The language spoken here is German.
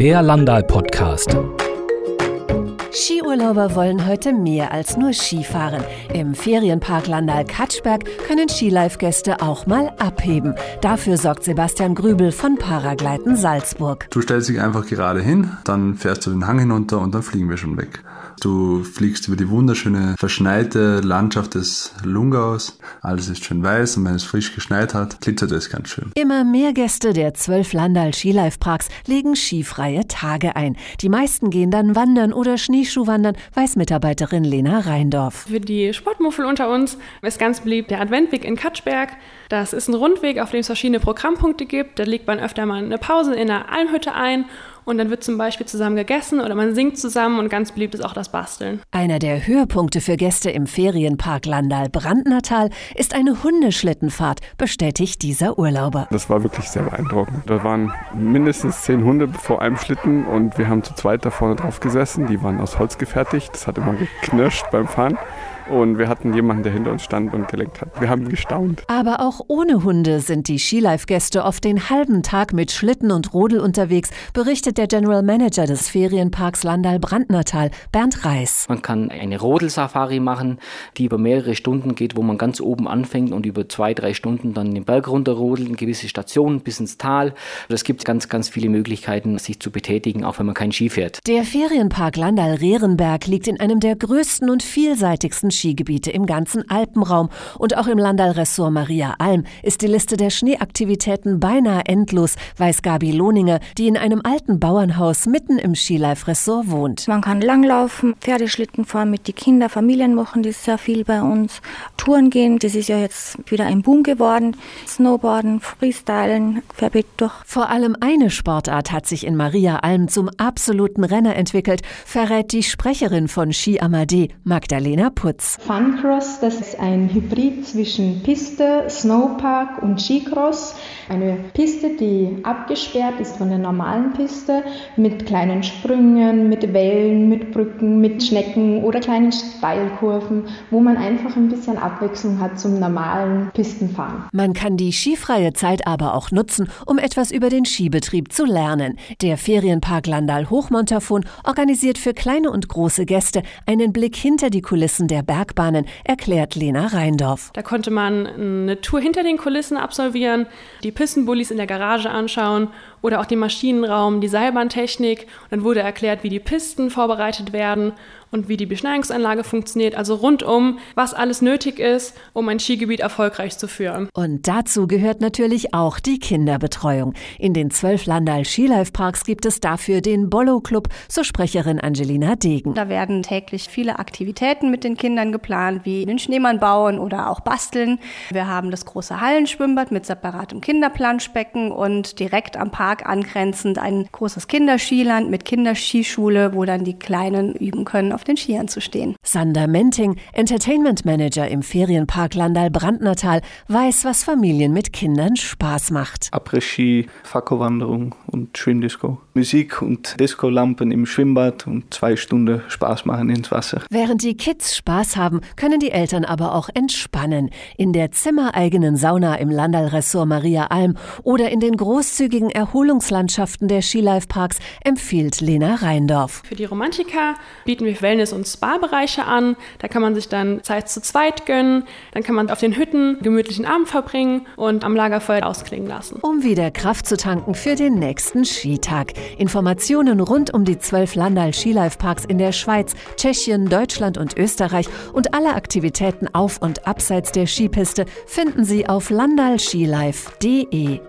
Der Landal-Podcast. Skiurlauber wollen heute mehr als nur Skifahren. Im Ferienpark Landal-Katschberg können Skilife-Gäste auch mal abheben. Dafür sorgt Sebastian Grübel von Paragleiten Salzburg. Du stellst dich einfach gerade hin, dann fährst du den Hang hinunter und dann fliegen wir schon weg. Du fliegst über die wunderschöne verschneite Landschaft des Lungaus. Alles ist schön weiß und wenn es frisch geschneit hat, glitzert es ganz schön. Immer mehr Gäste der zwölf Landal Skilife Parks legen skifreie Tage ein. Die meisten gehen dann wandern oder Schneeschuhwandern, weiß Mitarbeiterin Lena Reindorf. Für die Sportmuffel unter uns ist ganz beliebt der Adventweg in Katschberg. Das ist ein Rundweg, auf dem es verschiedene Programmpunkte gibt. Da legt man öfter mal eine Pause in der Almhütte ein und dann wird zum Beispiel zusammen gegessen oder man singt zusammen und ganz beliebt ist auch das Basteln. Einer der Höhepunkte für Gäste im Ferienpark Landal Brandnertal ist eine Hundeschlittenfahrt, bestätigt dieser Urlauber. Das war wirklich sehr beeindruckend. Da waren mindestens zehn Hunde vor einem Schlitten und wir haben zu zweit da vorne drauf gesessen. Die waren aus Holz gefertigt. Das hat immer geknirscht beim Fahren. Und wir hatten jemanden, der hinter uns stand und gelenkt hat. Wir haben gestaunt. Aber auch ohne Hunde sind die Skilife-Gäste oft den halben Tag mit Schlitten und Rodel unterwegs, berichtet der General Manager des Ferienparks Landal-Brandnertal, Bernd Reis. Man kann eine Rodelsafari machen, die über mehrere Stunden geht, wo man ganz oben anfängt und über zwei, drei Stunden dann den Berg runterrodeln, gewisse Stationen bis ins Tal. Es gibt ganz, ganz viele Möglichkeiten, sich zu betätigen, auch wenn man kein Ski fährt. Der Ferienpark Landal-Rehrenberg liegt in einem der größten und vielseitigsten Skigebiete im ganzen Alpenraum und auch im Landal-Ressort Maria Alm ist die Liste der Schneeaktivitäten beinahe endlos, weiß Gabi Lohninger, die in einem alten Bauernhaus mitten im Skilife-Ressort wohnt. Man kann langlaufen, Pferdeschlitten fahren mit den Kindern, Familien machen das sehr viel bei uns. Touren gehen, das ist ja jetzt wieder ein Boom geworden. Snowboarden, Freestylen, querbeet durch. Vor allem eine Sportart hat sich in Maria Alm zum absoluten Renner entwickelt, verrät die Sprecherin von Ski Amadee, Magdalena Putz. Funcross, das ist ein Hybrid zwischen Piste, Snowpark und Skicross. Eine Piste, die abgesperrt ist von der normalen Piste mit kleinen Sprüngen, mit Wellen, mit Brücken, mit Schnecken oder kleinen Steilkurven, wo man einfach ein bisschen Abwechslung hat zum normalen Pistenfahren. Man kann die skifreie Zeit aber auch nutzen, um etwas über den Skibetrieb zu lernen. Der Ferienpark Landal Hochmontafon organisiert für kleine und große Gäste einen Blick hinter die Kulissen der Bergbahnen, erklärt Lena Reindorf. Da konnte man eine Tour hinter den Kulissen absolvieren, die Pistenbullis in der Garage anschauen oder auch den Maschinenraum, die Seilbahntechnik. Und dann wurde erklärt, wie die Pisten vorbereitet werden und wie die Beschneiungsanlage funktioniert. Also rundum, was alles nötig ist, um ein Skigebiet erfolgreich zu führen. Und dazu gehört natürlich auch die Kinderbetreuung. In den zwölf Landal Skilife Parks gibt es dafür den Bollo Club, so Sprecherin Angelina Degen. Da werden täglich viele Aktivitäten mit den Kindern geplant, wie den Schneemann bauen oder auch basteln. Wir haben das große Hallenschwimmbad mit separatem Kinderplanschbecken und direkt am Park angrenzend ein großes Kinderskiland mit Kinderskischule, wo dann die Kleinen üben können, auf den Skiern zu stehen. Sander Menting, Entertainment Manager im Ferienpark Landal Brandnertal, weiß, was Familien mit Kindern Spaß macht. Après-Ski, Fakkelwanderung und Schwimmdisco. Musik und Discolampen im Schwimmbad und zwei Stunden Spaß machen ins Wasser. Während die Kids Spaß haben, können die Eltern aber auch entspannen. In der zimmereigenen Sauna im Landal-Ressort Maria Alm oder in den großzügigen Erholungslandschaften der Skilife Parks empfiehlt Lena Reindorf. Für die Romantiker bieten wir Wellness- und Spa-Bereiche an. Da kann man sich dann Zeit zu zweit gönnen. Dann kann man auf den Hütten gemütlichen Abend verbringen und am Lagerfeuer ausklingen lassen. Um wieder Kraft zu tanken für den nächsten Skitag. Informationen rund um die zwölf Landal Skilife Parks in der Schweiz, Tschechien, Deutschland und Österreich und alle Aktivitäten auf und abseits der Skipiste finden Sie auf landalskilife.de.